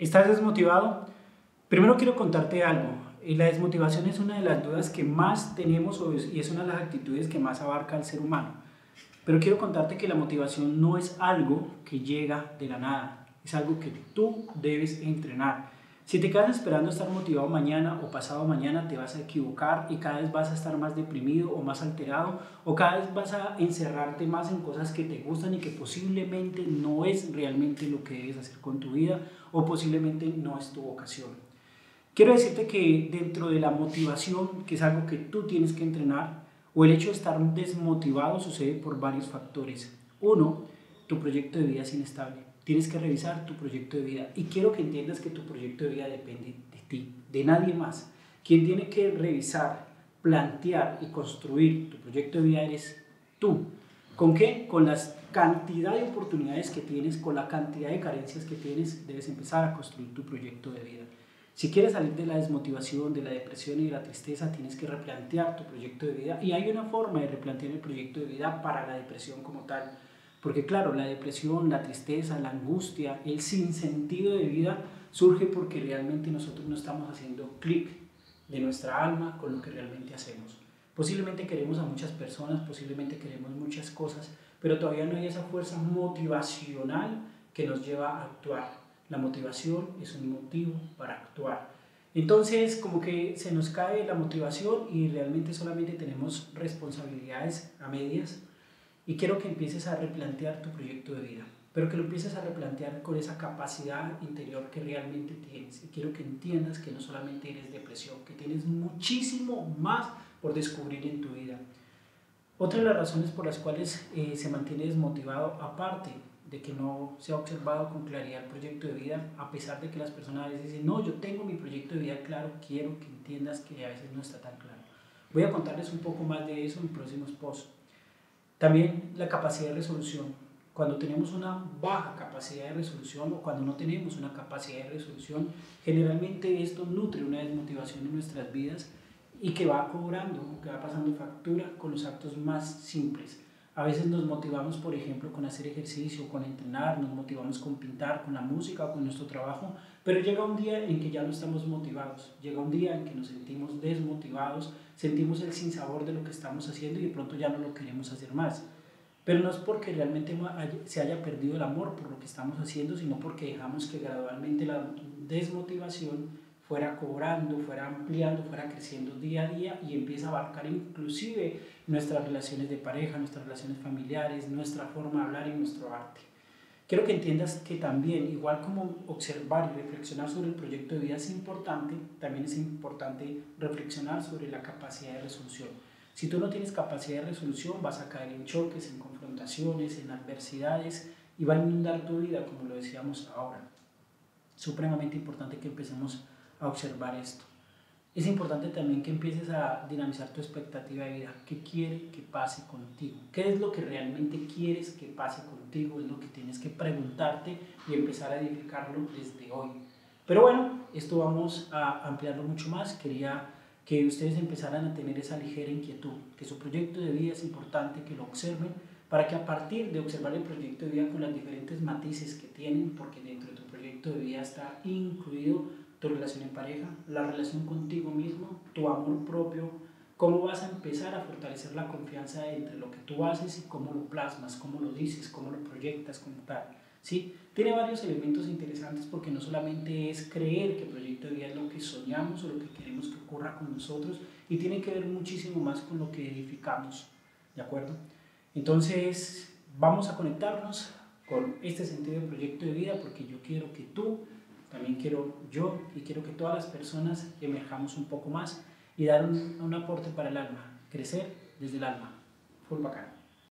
¿Estás desmotivado? Primero quiero contarte algo. Y la desmotivación es una de las dudas que más tenemos y es una de las actitudes que más abarca al ser humano. Pero quiero contarte que la motivación no es algo que llega de la nada, es algo que tú debes entrenar. Si te quedas esperando estar motivado mañana o pasado mañana, te vas a equivocar y cada vez vas a estar más deprimido o más alterado o cada vez vas a encerrarte más en cosas que te gustan y que posiblemente no es realmente lo que debes hacer con tu vida o posiblemente no es tu vocación. Quiero decirte que dentro de la motivación, que es algo que tú tienes que entrenar, o el hecho de estar desmotivado sucede por varios factores. Uno, tu proyecto de vida es inestable tienes que revisar tu proyecto de vida. Y quiero que entiendas que tu proyecto de vida depende de ti, de nadie más. Quien tiene que revisar, plantear y construir tu proyecto de vida eres tú. ¿Con qué? Con la cantidad de oportunidades que tienes, con la cantidad de carencias que tienes, debes empezar a construir tu proyecto de vida. Si quieres salir de la desmotivación, de la depresión y de la tristeza, tienes que replantear tu proyecto de vida. Y hay una forma de replantear el proyecto de vida para la depresión como tal porque claro, la depresión, la tristeza, la angustia, el sinsentido de vida surge porque realmente nosotros no estamos haciendo clic de nuestra alma con lo que realmente hacemos. Posiblemente queremos a muchas personas, posiblemente queremos muchas cosas, pero todavía no hay esa fuerza motivacional que nos lleva a actuar. La motivación es un motivo para actuar. Entonces, como que se nos cae la motivación y realmente solamente tenemos responsabilidades a medias y quiero que empieces a replantear tu proyecto de vida, pero que lo empieces a replantear con esa capacidad interior que realmente tienes. Y quiero que entiendas que no solamente eres depresión, que tienes muchísimo más por descubrir en tu vida. Otra de las razones por las cuales eh, se mantiene desmotivado, aparte de que no se ha observado con claridad el proyecto de vida, a pesar de que las personas a veces dicen, no, yo tengo mi proyecto de vida claro, quiero que entiendas que a veces no está tan claro. Voy a contarles un poco más de eso en próximos posts. También la capacidad de resolución. Cuando tenemos una baja capacidad de resolución o cuando no tenemos una capacidad de resolución, generalmente esto nutre una desmotivación en nuestras vidas y que va cobrando, que va pasando factura con los actos más simples. A veces nos motivamos, por ejemplo, con hacer ejercicio, con entrenar, nos motivamos con pintar, con la música con nuestro trabajo, pero llega un día en que ya no estamos motivados, llega un día en que nos sentimos desmotivados, sentimos el sinsabor de lo que estamos haciendo y de pronto ya no lo queremos hacer más. Pero no es porque realmente se haya perdido el amor por lo que estamos haciendo, sino porque dejamos que gradualmente la desmotivación fuera cobrando, fuera ampliando, fuera creciendo día a día y empieza a abarcar inclusive nuestras relaciones de pareja, nuestras relaciones familiares, nuestra forma de hablar y nuestro arte. Quiero que entiendas que también, igual como observar y reflexionar sobre el proyecto de vida es importante, también es importante reflexionar sobre la capacidad de resolución. Si tú no tienes capacidad de resolución, vas a caer en choques, en confrontaciones, en adversidades y va a inundar tu vida, como lo decíamos ahora. Supremamente importante que empecemos a observar esto. Es importante también que empieces a dinamizar tu expectativa de vida. ¿Qué quiere que pase contigo? ¿Qué es lo que realmente quieres que pase contigo? Es lo que tienes que preguntarte y empezar a edificarlo desde hoy. Pero bueno, esto vamos a ampliarlo mucho más. Quería que ustedes empezaran a tener esa ligera inquietud, que su proyecto de vida es importante que lo observen para que a partir de observar el proyecto de vida con las diferentes matices que tienen, porque dentro de tu proyecto de vida está incluido tu relación en pareja, la relación contigo mismo, tu amor propio, cómo vas a empezar a fortalecer la confianza entre lo que tú haces y cómo lo plasmas, cómo lo dices, cómo lo proyectas como tal. ¿sí? Tiene varios elementos interesantes porque no solamente es creer que proyecto de vida es lo que soñamos o lo que queremos que ocurra con nosotros, y tiene que ver muchísimo más con lo que edificamos, ¿de acuerdo? Entonces, vamos a conectarnos con este sentido de proyecto de vida porque yo quiero que tú también quiero yo y quiero que todas las personas emerjamos un poco más y dar un, aporte para el alma, crecer desde el alma. Full bacán.